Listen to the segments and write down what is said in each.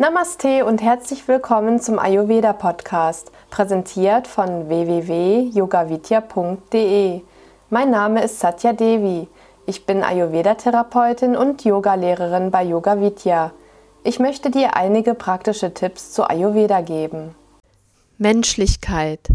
Namaste und herzlich willkommen zum Ayurveda Podcast, präsentiert von www.yogavidya.de. Mein Name ist Satya Devi. Ich bin Ayurveda-Therapeutin und Yogalehrerin bei Yoga Vidya. Ich möchte dir einige praktische Tipps zu Ayurveda geben. Menschlichkeit.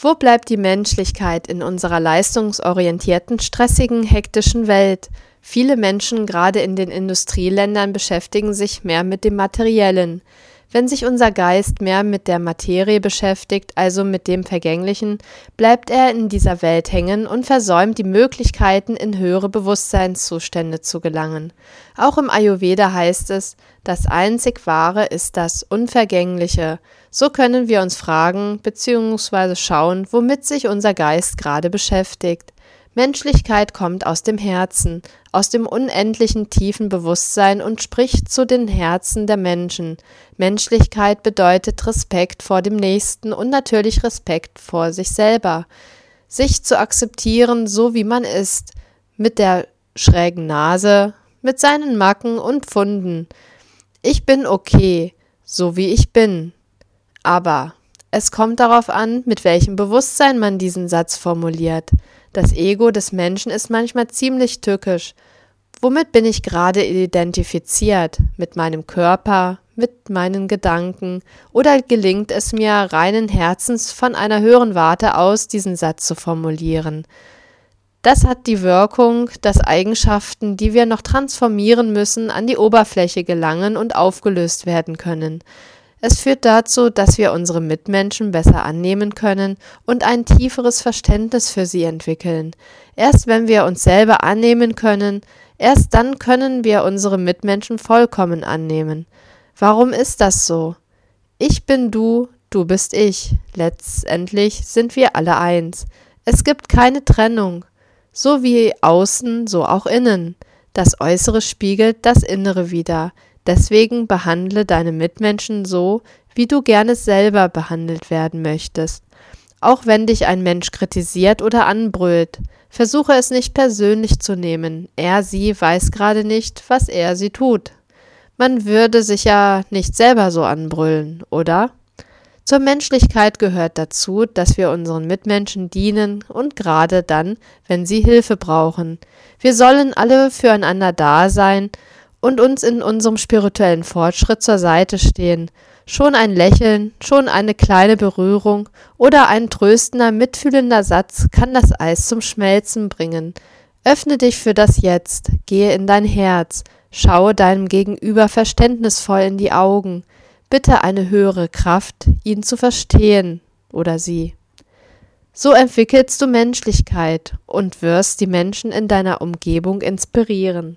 Wo bleibt die Menschlichkeit in unserer leistungsorientierten, stressigen, hektischen Welt? Viele Menschen, gerade in den Industrieländern, beschäftigen sich mehr mit dem Materiellen. Wenn sich unser Geist mehr mit der Materie beschäftigt, also mit dem Vergänglichen, bleibt er in dieser Welt hängen und versäumt die Möglichkeiten, in höhere Bewusstseinszustände zu gelangen. Auch im Ayurveda heißt es, das einzig Wahre ist das Unvergängliche. So können wir uns fragen bzw. schauen, womit sich unser Geist gerade beschäftigt. Menschlichkeit kommt aus dem Herzen, aus dem unendlichen tiefen Bewusstsein und spricht zu den Herzen der Menschen. Menschlichkeit bedeutet Respekt vor dem Nächsten und natürlich Respekt vor sich selber. Sich zu akzeptieren, so wie man ist, mit der schrägen Nase, mit seinen Macken und Funden. Ich bin okay, so wie ich bin. Aber es kommt darauf an, mit welchem Bewusstsein man diesen Satz formuliert. Das Ego des Menschen ist manchmal ziemlich tückisch. Womit bin ich gerade identifiziert? Mit meinem Körper, mit meinen Gedanken? Oder gelingt es mir reinen Herzens von einer höheren Warte aus, diesen Satz zu formulieren? Das hat die Wirkung, dass Eigenschaften, die wir noch transformieren müssen, an die Oberfläche gelangen und aufgelöst werden können. Es führt dazu, dass wir unsere Mitmenschen besser annehmen können und ein tieferes Verständnis für sie entwickeln. Erst wenn wir uns selber annehmen können, erst dann können wir unsere Mitmenschen vollkommen annehmen. Warum ist das so? Ich bin du, du bist ich. Letztendlich sind wir alle eins. Es gibt keine Trennung. So wie außen, so auch innen. Das Äußere spiegelt das Innere wider. Deswegen behandle deine Mitmenschen so, wie du gerne selber behandelt werden möchtest. Auch wenn dich ein Mensch kritisiert oder anbrüllt, versuche es nicht persönlich zu nehmen. Er, sie weiß gerade nicht, was er, sie tut. Man würde sich ja nicht selber so anbrüllen, oder? Zur Menschlichkeit gehört dazu, dass wir unseren Mitmenschen dienen und gerade dann, wenn sie Hilfe brauchen. Wir sollen alle füreinander da sein und uns in unserem spirituellen Fortschritt zur Seite stehen. Schon ein Lächeln, schon eine kleine Berührung oder ein tröstender, mitfühlender Satz kann das Eis zum Schmelzen bringen. Öffne dich für das Jetzt, gehe in dein Herz, schaue deinem Gegenüber verständnisvoll in die Augen, bitte eine höhere Kraft, ihn zu verstehen oder sie. So entwickelst du Menschlichkeit und wirst die Menschen in deiner Umgebung inspirieren.